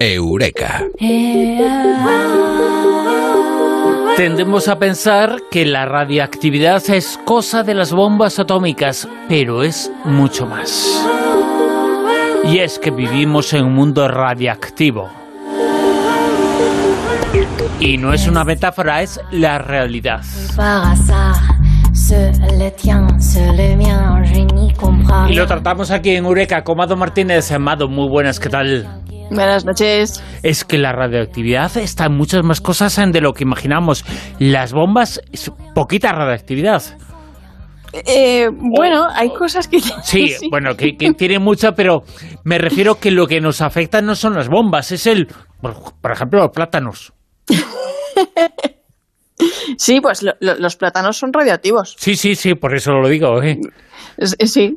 Eureka. Tendemos a pensar que la radiactividad es cosa de las bombas atómicas, pero es mucho más. Y es que vivimos en un mundo radiactivo. Y no es una metáfora, es la realidad. Y lo tratamos aquí en Eureka con Mado Martínez. Amado, muy buenas, ¿qué tal? Buenas noches. Es que la radioactividad está en muchas más cosas de lo que imaginamos. Las bombas, es poquita radioactividad. Eh, bueno, hay cosas que... Sí, bueno, que, que tiene mucha, pero me refiero que lo que nos afecta no son las bombas, es el, por ejemplo, los plátanos. Sí, pues los plátanos son radioactivos. Sí, sí, sí, por eso lo digo. ¿eh? Sí,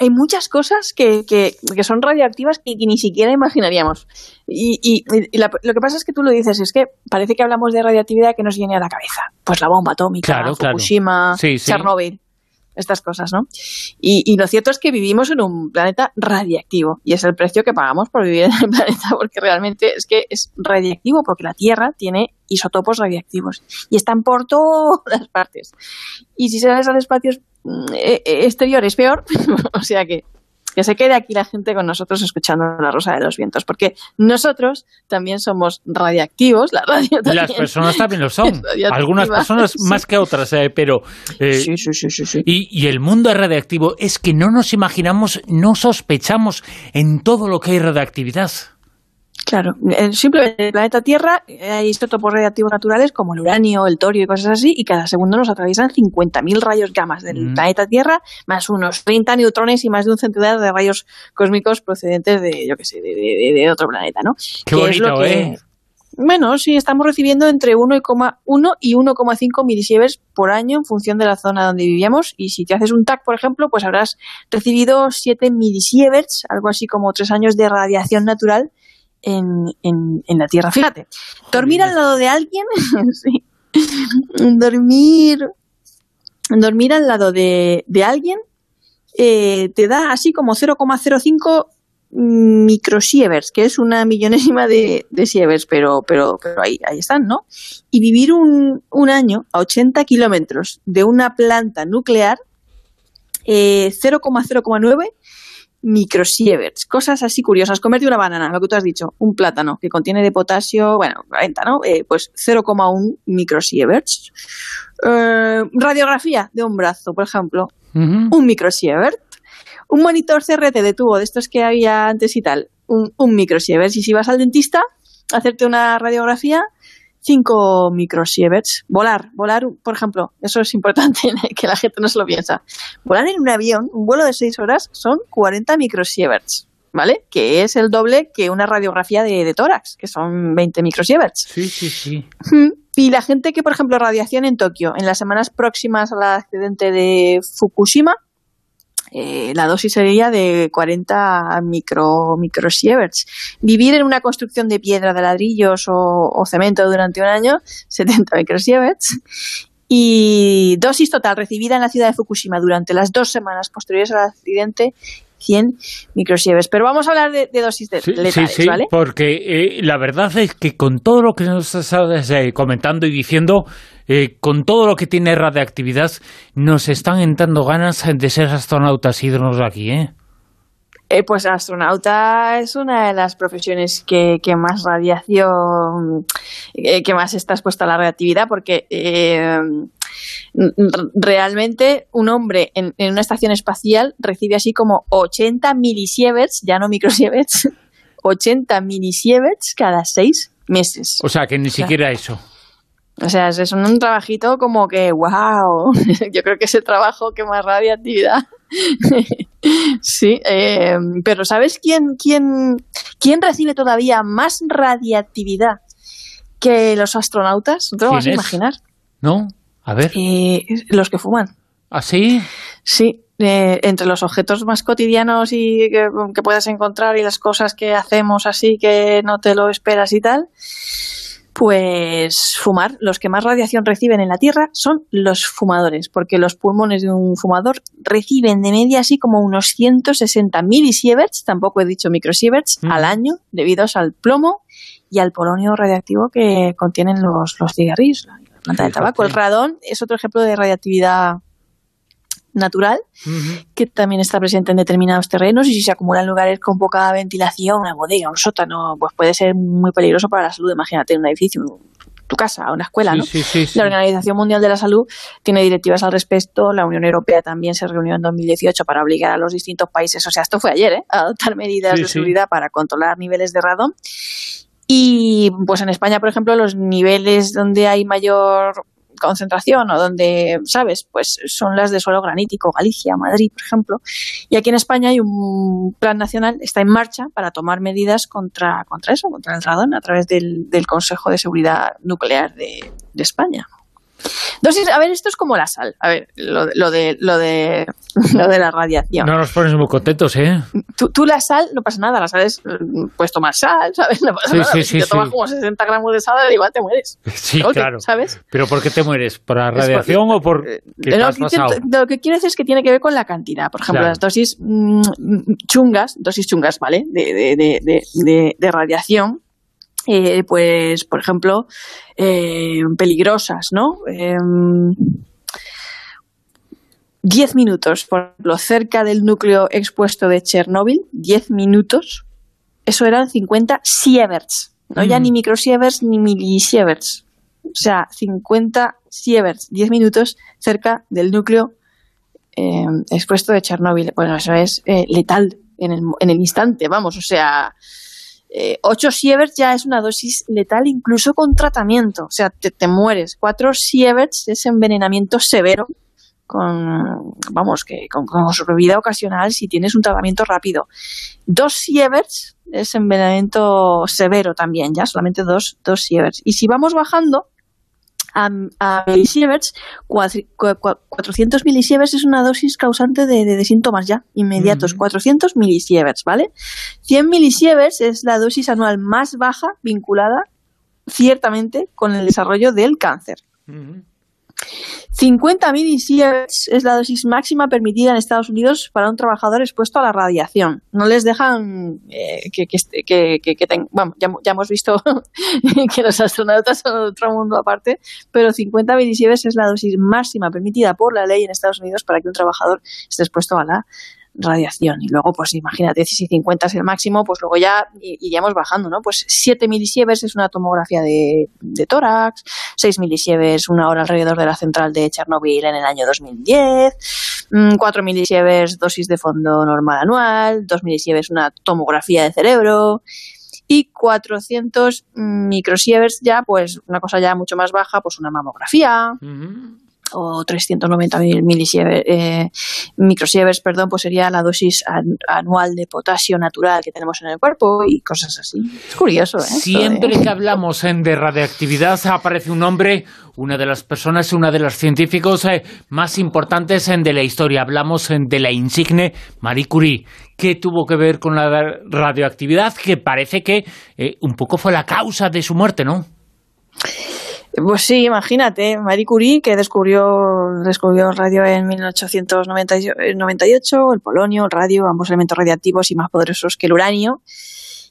hay muchas cosas que, que, son radioactivas y que ni siquiera imaginaríamos. Y, lo que pasa es que tú lo dices, es que parece que hablamos de radioactividad que nos viene a la cabeza. Pues la bomba atómica, Fukushima, Chernobyl estas cosas, ¿no? Y, lo cierto es que vivimos en un planeta radiactivo y es el precio que pagamos por vivir en el planeta porque realmente es que es radiactivo porque la Tierra tiene isotopos radiactivos y están por todas partes. Y si sales al espacio mm, e, e, exterior es peor, o sea que que se quede aquí la gente con nosotros escuchando la rosa de los vientos, porque nosotros también somos radiactivos, la radio Las personas también lo son, algunas personas más que otras, eh, pero... Eh, sí, sí, sí, sí, Y, y el mundo es radiactivo, es que no nos imaginamos, no sospechamos en todo lo que hay radiactividad. Claro, simplemente en el planeta Tierra hay isótopos radiactivos naturales como el uranio, el torio y cosas así, y cada segundo nos atraviesan 50.000 rayos gamas del mm. planeta Tierra, más unos 30 neutrones y más de un centenar de rayos cósmicos procedentes de, yo qué sé, de, otro planeta, ¿no? Qué bonito, ¿eh? Bueno, sí, estamos recibiendo entre 1,1 y 1,5 milisieverts por año en función de la zona donde vivíamos. Y si te haces un TAC, por ejemplo, pues habrás recibido 7 milisieverts, algo así como tres años de radiación natural en, en, la Tierra. Fíjate, dormir al lado de alguien, dormir, dormir al lado de, de alguien eh, te da así como 0,05 microsieverts, que es una millonésima de, de sieverts, pero, pero, pero ahí, ahí están, ¿no? Y vivir un, un año a 80 kilómetros de una planta nuclear, eh, 0,0,9 microsieverts, cosas así curiosas. Comerte una banana, lo que tú has dicho, un plátano que contiene de potasio, bueno, 40, ¿no? Eh, pues 0,1 microsieverts. Eh, radiografía de un brazo, por ejemplo, un microsievert. Un monitor CRT de tubo, de estos que había antes y tal, un, un microsievert. Y si vas al dentista a hacerte una radiografía, 5 microsieverts. Volar, volar, por ejemplo, eso es importante que la gente no se lo piensa. Volar en un avión, un vuelo de 6 horas, son 40 microsieverts, ¿vale? Que es el doble que una radiografía de, tórax, que son 20 microsieverts. Sí, sí, sí. Y la gente que, por ejemplo, radiación en Tokio, en las semanas próximas al accidente de Fukushima, eh, la dosis sería de 40 micro, microsieverts. Vivir en una construcción de piedra, de ladrillos o, cemento durante un año, 70 microsieverts. Y dosis total recibida en la ciudad de Fukushima durante las dos semanas posteriores al accidente 100 microsieverts. Pero vamos a hablar de, dosis de letales, sí, sí, Porque eh, la verdad es que con todo lo que nos estás comentando y diciendo, eh, con todo lo que tiene radiactividad, nos están entrando ganas de ser astronautas y irnos aquí, ¿eh? Eh, pues astronauta es una de las profesiones que, más radiación, eh, que más está expuesta a la radiactividad, porque eh, realmente un hombre en, una estación espacial recibe así como 80 milisieverts, ya no microsieverts, 80 milisieverts cada seis meses. O sea, que ni siquiera eso. O sea, es un trabajito como que, wow, yo creo que es el trabajo que más radiactividad. sí, eh, pero ¿sabes quién, quién, quién recibe todavía más radiactividad que los astronautas? No te lo vas a imaginar. ¿No? A ver. Eh, los que fuman. ¿Ah, sí? Sí, eh, entre los objetos más cotidianos y que, que puedas encontrar y las cosas que hacemos así que no te lo esperas y tal Pues fumar, los que más radiación reciben en la Tierra son los fumadores, porque los pulmones de un fumador reciben de media así como unos 160 milisieverts, tampoco he dicho microsieverts, Mm. al año, debido al plomo y al polonio radiactivo que contienen los, los cigarrillos, la planta del Fíjate. tabaco. El radón es otro ejemplo de radiactividad natural que también está presente en determinados terrenos y si se acumula en lugares con poca ventilación, una bodega, un sótano, pues puede ser muy peligroso para la salud. Imagínate un edificio, tu casa, una escuela, Sí, ¿no? sí, sí, sí. La Organización Mundial de la Salud tiene directivas al respecto. La Unión Europea también se reunió en 2018 para obligar a los distintos países, o sea, esto fue ayer, ¿eh? a adoptar medidas de seguridad para controlar niveles de radón. Y pues en España, por ejemplo, los niveles donde hay mayor concentración o donde, ¿sabes? Pues son las de suelo granítico, Galicia, Madrid, por ejemplo. Y aquí en España hay un plan nacional, está en marcha para tomar medidas contra, contra eso, contra el radón, a través del, del Consejo de Seguridad Nuclear de, de España. Dosis, a ver, esto es como la sal. A ver, lo, de- lo de lo de lo de la radiación. No nos pones muy contentos, ¿eh? Tú, tú la sal, no pasa nada, la sal es, mm, puedes tomar sal, ¿sabes? No pasa Sí, nada. sí, si sí, te tomas como 60 gramos de sal, igual te mueres. Sí, claro. ¿Sabes? ¿Pero por qué te mueres? ¿Por la por- radiación o por Eh, qué te no, has que pasado? intento- lo que quiero decir es que tiene que ver con la cantidad. Por ejemplo, Claro. las dosis mm, chungas, dosis chungas, ¿vale? De, de, de, de, de- de radiación, eh, pues, por ejemplo, eh, peligrosas, ¿no? Em, 10 minutos, por ejemplo, cerca del núcleo expuesto de Chernóbil, 10 minutos, eso eran 50 sieverts, no ya Mm. ni microsieverts ni milisieverts. O sea, 50 sieverts, 10 minutos cerca del núcleo eh, expuesto de Chernóbil. Bueno, eso es eh, letal en el, en el instante, vamos, o sea, eh, 8 sieverts ya es una dosis letal incluso con tratamiento, o sea, te, te mueres. 4 sieverts es envenenamiento severo con, vamos, que con, con sobrevida ocasional si tienes un tratamiento rápido. 2 sieverts es envenenamiento severo también, ya solamente 2 dos sieverts. Y si vamos bajando a, a milisieverts, cuatri- cua- cua- 400 milisieverts es una dosis causante de, de- de síntomas ya inmediatos. Ujú. 400 milisieverts, ¿vale? 100 milisieverts es la dosis anual más baja vinculada ciertamente con el desarrollo del cáncer. Ujú. 50 milisieverts es la dosis máxima permitida en Estados Unidos para un trabajador expuesto a la radiación. No les dejan eh, que, que, que, que- bueno, ya, hemos visto que los astronautas son otro mundo aparte, pero 50 milisieverts es la dosis máxima permitida por la ley en Estados Unidos para que un trabajador esté expuesto a la radiación. Y luego, pues imagínate, si 50 es el máximo, pues luego ya iríamos bajando, ¿no? Pues 7 milisieverts es una tomografía de, de tórax, 6 milisieverts una hora alrededor de la central de Chernobyl en el año 2010, mm, 4 milisieverts dosis de fondo normal anual, 2 milisieverts una tomografía de cerebro y 400 microsieverts ya, pues una cosa ya mucho más baja, pues una mamografía. O 390 mil milisiever- eh, microsieverts, perdón, pues sería la dosis an- anual de potasio natural que tenemos en el cuerpo y cosas así. Es curioso, ¿eh? Esto Siempre que hablamos en de radiactividad aparece un nombre, una de las personas, una de los científicos eh, más importantes en de la historia. Hablamos en de la insigne Marie Curie. ¿Qué tuvo que ver con la radioactividad? Que parece que eh, un poco fue la causa de su muerte, ¿no? Pues sí, imagínate, Marie Curie, que descubrió, descubrió radio en 1898, el polonio, el radio, ambos elementos radiactivos y más poderosos que el uranio.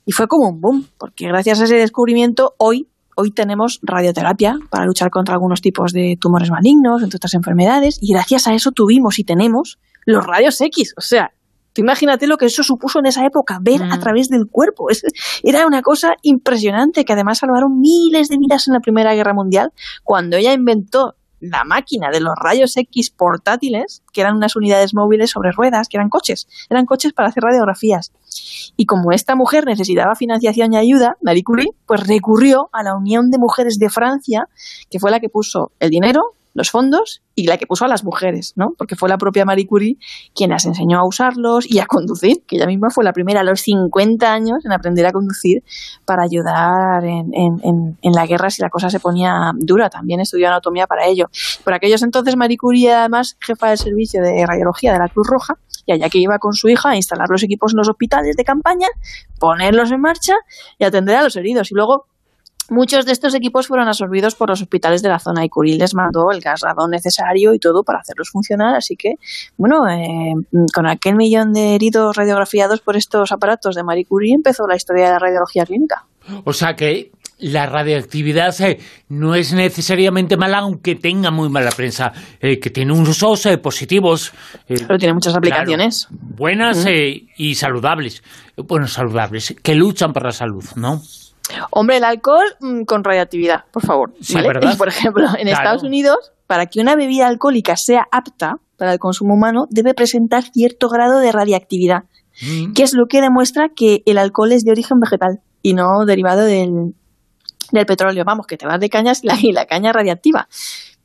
Y fue como un boom, porque gracias a ese descubrimiento hoy, hoy tenemos radioterapia para luchar contra algunos tipos de tumores malignos, entre otras enfermedades, y gracias a eso tuvimos y tenemos los rayos X. O sea, tú imagínate lo que eso supuso en esa época, ver a través del cuerpo. Es- era una cosa impresionante que además salvaron miles de vidas en la Primera Guerra Mundial cuando ella inventó la máquina de los rayos X portátiles, que eran unas unidades móviles sobre ruedas, que eran coches, eran coches para hacer radiografías. Y como esta mujer necesitaba financiación y ayuda, Marie Curie, pues recurrió a la Unión de Mujeres de Francia, que fue la que puso el dinero, los fondos y la que puso a las mujeres, ¿no? Porque fue la propia Marie Curie quien las enseñó a usarlos y a conducir, que ella misma fue la primera a los 50 años en aprender a conducir para ayudar en, la guerra si la cosa se ponía dura. También estudió anatomía para ello. Por aquellos entonces, Marie Curie, además, jefa del servicio de radiología de la Cruz Roja, y allá que iba con su hija a instalar los equipos en los hospitales de campaña, ponerlos en marcha y atender a los heridos. Y luego Muchos de estos equipos fueron absorbidos por los hospitales de la zona y Curie les mandó el gas radón necesario y todo para hacerlos funcionar. Así que, bueno, eh, con aquel millón de heridos radiografiados por estos aparatos de Marie Curie empezó la historia de la radiología clínica. O sea que la radioactividad eh, no es necesariamente mala, aunque tenga muy mala prensa, eh, que tiene usos eh, positivos. Pero tiene muchas aplicaciones. claro, buenas eh, y saludables. Bueno, saludables, que luchan por la salud, ¿no? Hombre, el alcohol mm, con radioactividad, por favor. Sí, ¿vale? ¿verdad? Por ejemplo, en Claro. Estados Unidos, para que una bebida alcohólica sea apta para el consumo humano, debe presentar cierto grado de radiactividad, Mm. que es lo que demuestra que el alcohol es de origen vegetal y no derivado del, del petróleo. Vamos, que te vas de cañas y la, y la caña radiactiva.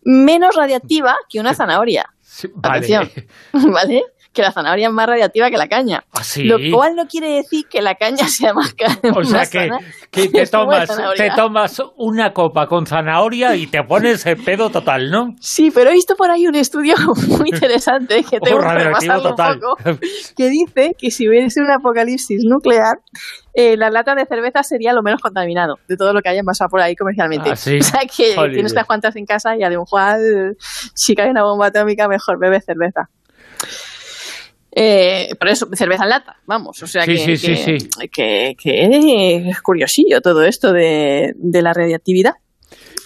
Menos radiactiva que una zanahoria, Sí, vale. Atención. ¿vale? Que la zanahoria es más radiactiva que la caña. Así. Lo cual no quiere decir que la caña sea más, ca- O sea que, te, tomas, zanahoria. te tomas una copa con zanahoria y te pones el pedo total, ¿no? Sí, pero he visto por ahí un estudio muy interesante que tengo O que repasarlo un total. poco, que dice que si hubiese un apocalipsis nuclear, eh, la lata de cerveza sería lo menos contaminado de todo lo que haya envasado por ahí comercialmente. Ah, ¿sí? O sea que tienes unas cuantas en casa y a lo mejor si cae una bomba atómica mejor bebe cerveza. Eh, pero eso, cerveza en lata, vamos, o sea Sí, que, sí, que, sí, que- que es curiosillo todo esto de, de la radiactividad.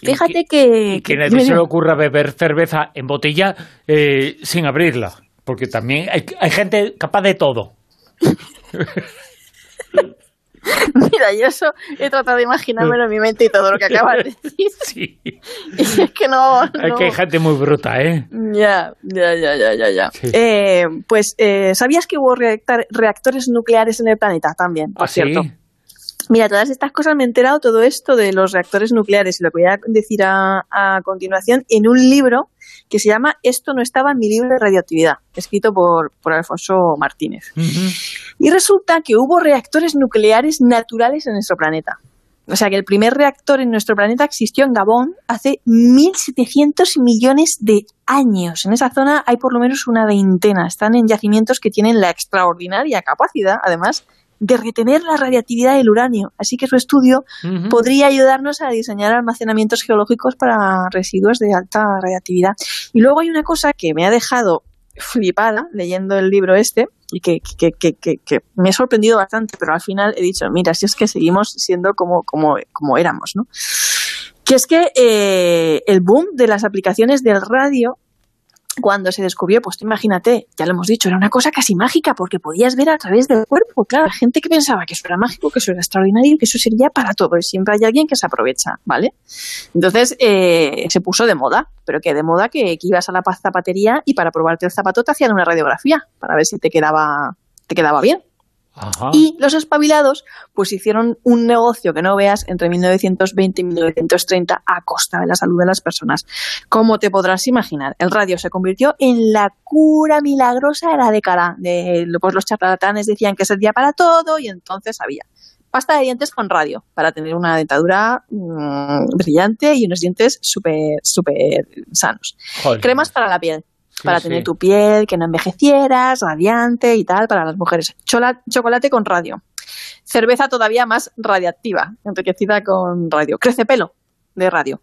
Y Fíjate que... Y que nadie se le ocurra beber cerveza en botella eh, sin abrirla. Porque también hay, hay gente capaz de todo. Mira, yo eso he tratado de imaginármelo en mi mente y todo lo que acabas de decir. Sí. Y es que no. Hay no. que hay gente muy bruta, ¿eh? Ya, ya, ya, ya, ya. ya. Sí. Eh, pues, eh, ¿sabías que hubo reactores nucleares en el planeta también? Por ¿Ah, sí? Mira, todas estas cosas me he enterado todo esto de los reactores nucleares y lo que voy a decir a, a continuación en un libro que se llama Esto no estaba en mi libro de radioactividad, escrito por, por Alfonso Martínez. Y resulta que hubo reactores nucleares naturales en nuestro planeta. O sea que el primer reactor en nuestro planeta existió en Gabón hace 1.700 millones de años. En esa zona hay por lo menos una veintena. Están en yacimientos que tienen la extraordinaria capacidad, además, de retener la radiactividad del uranio. Así que su estudio podría ayudarnos a diseñar almacenamientos geológicos para residuos de alta radiactividad. Y luego hay una cosa que me ha dejado flipada leyendo el libro este y que, que, que, que- que me ha sorprendido bastante, pero al final he dicho, mira, si es que seguimos siendo como, como, como éramos, ¿no? Que es que eh, el boom de las aplicaciones del radio cuando se descubrió, pues tú imagínate, ya lo hemos dicho, era una cosa casi mágica porque podías ver a través del cuerpo. Claro, la gente que pensaba que eso era mágico, que eso era extraordinario, que eso servía para todo. Y siempre hay alguien que se aprovecha, ¿vale? Entonces eh, se puso de moda, pero que de moda que, que ibas a la pa- zapatería y para probarte el zapato te hacían una radiografía para ver si te quedaba, te quedaba bien. Ajá. Y los espabilados pues hicieron un negocio que no veas entre 1920 y 1930 a costa de la salud de las personas. Como te podrás imaginar, el radio se convirtió en la cura milagrosa de la década. De, pues los charlatanes decían que servía para todo y entonces había pasta de dientes con radio para tener una dentadura mm, brillante y unos dientes súper, súper sanos. Joder. Cremas para la piel Sí, para sí. tener tu piel, que no envejecieras, radiante y tal, para las mujeres. Chola- chocolate con radio. Cerveza todavía más radiactiva, enriquecida con radio. Crece pelo de radio.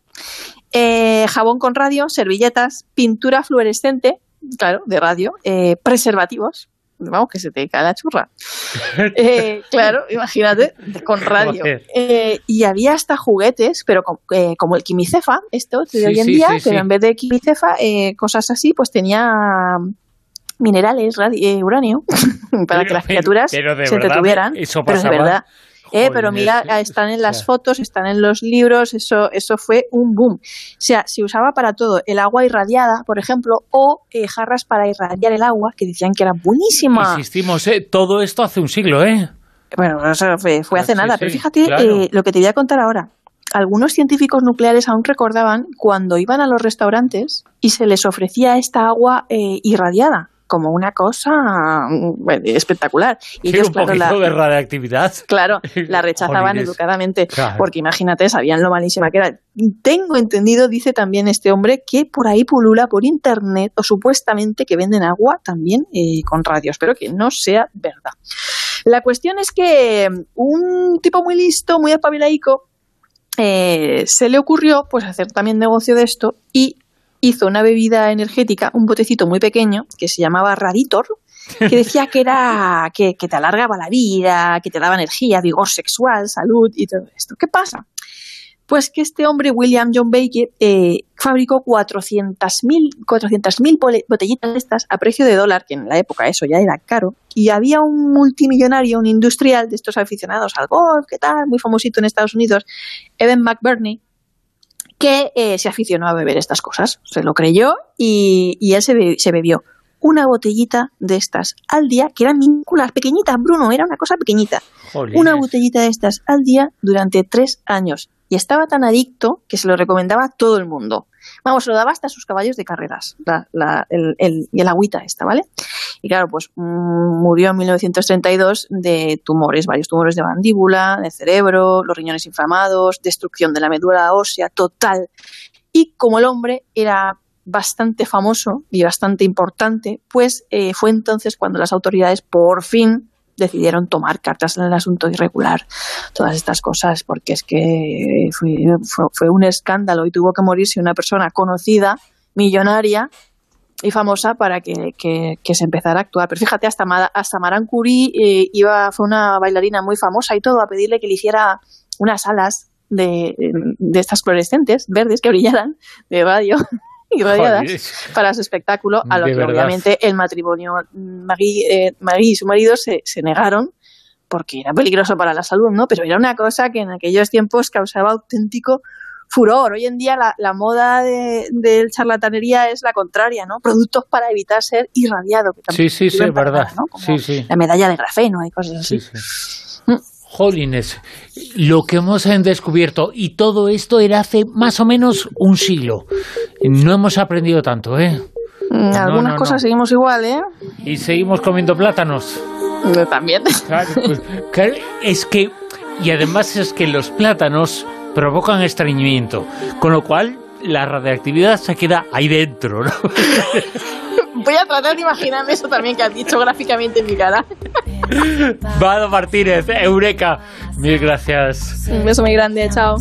Eh, jabón con radio, servilletas, pintura fluorescente, claro, de radio, eh, preservativos. Vamos, que se te cae la churra. Eh, claro, imagínate, con radio. Eh, y había hasta juguetes, pero eh, como el quimicefa, esto de Sí, hoy en sí, día, sí, pero en vez de quimicefa, eh, cosas así, pues tenía minerales, radi- eh, uranio, para que las criaturas pero de se verdad, entretuvieran. eso pero de verdad. Eh, pero mira, están en las fotos, están en los libros, eso, eso fue un boom. O sea, se usaba para todo, el agua irradiada, por ejemplo, o eh, jarras para irradiar el agua, que decían que era buenísima. Insistimos, ¿eh? todo esto hace un siglo, ¿eh? Bueno, eso fue, fue hace Sí, nada, sí, pero fíjate claro. eh, lo que te voy a contar ahora. Algunos científicos nucleares aún recordaban cuando iban a los restaurantes y se les ofrecía esta agua eh, irradiada como una cosa mm, bueno, espectacular. Y Tiene ellos, un claro, la, de radioactividad. claro, la rechazaban educadamente, Claro. porque imagínate, sabían lo malísima que era. Tengo entendido, dice también este hombre, que por ahí pulula por internet o supuestamente que venden agua también eh, con radio. Espero que no sea verdad. La cuestión es que un tipo muy listo, muy espabilaico, eh, se le ocurrió pues hacer también negocio de esto y hizo una bebida energética, un botecito muy pequeño que se llamaba Raditor, que decía que era que, que te alargaba la vida, que te daba energía, vigor sexual, salud y todo esto. ¿Qué pasa? Pues que este hombre, William John Baker, eh, fabricó 400.000 400.000 botellitas de estas a precio de dólar, que en la época eso ya era caro, y había un multimillonario, un industrial de estos aficionados al golf, ¿qué tal? Muy famosito en Estados Unidos, Evan McBurney, que eh, se aficionó a beber estas cosas, se lo creyó y, y él se, be- se bebió una botellita de estas al día, que eran minúsculas, pequeñitas, Bruno, era una cosa pequeñita. Jolines. Una botellita de estas al día durante tres años. Y estaba tan adicto que se lo recomendaba a todo el mundo. Vamos, se lo daba hasta a sus caballos de carreras, la, la- el, el- el agüita esta, ¿vale? Y claro, pues mm, murió en 1932 de tumores, varios tumores de mandíbula, de cerebro, los riñones inflamados, destrucción de la médula ósea total. Y como el hombre era bastante famoso y bastante importante, pues eh, fue entonces cuando las autoridades por fin decidieron tomar cartas en el asunto y regular todas estas cosas, porque es que fue un escándalo y tuvo que morirse una persona conocida, millonaria y famosa para que, que- que se empezara a actuar. Pero fíjate, hasta, hasta Maran Curie eh, iba, fue una bailarina muy famosa y todo, a pedirle que le hiciera unas alas de, de estas fluorescentes verdes que brillaran de radio irradiadas Jolines. para su espectáculo, a lo De que verdad. obviamente el matrimonio Maggie, eh, y su marido se, se negaron porque era peligroso para la salud, ¿no? Pero era una cosa que en aquellos tiempos causaba auténtico furor. Hoy en día la, la moda de, del charlatanería es la contraria, ¿no? Productos para evitar ser irradiado. Que Sí, sí, sí, es verdad. nada, ¿no? Como Sí, sí. La medalla de grafeno y cosas así. Sí, sí. Jolines, lo que hemos descubierto, y todo esto era hace más o menos un siglo. No hemos aprendido tanto, ¿eh? Mm, Algunas no, cosas seguimos igual, ¿eh? Y seguimos comiendo plátanos. Yo también. Claro, pues, claro, es que, y además es que los plátanos provocan estreñimiento, con lo cual la radioactividad se queda ahí dentro, ¿no? Voy a tratar de imaginarme eso también que has dicho gráficamente en mi cara. Vado Martínez, Eureka, mil gracias. Un beso muy grande, chao.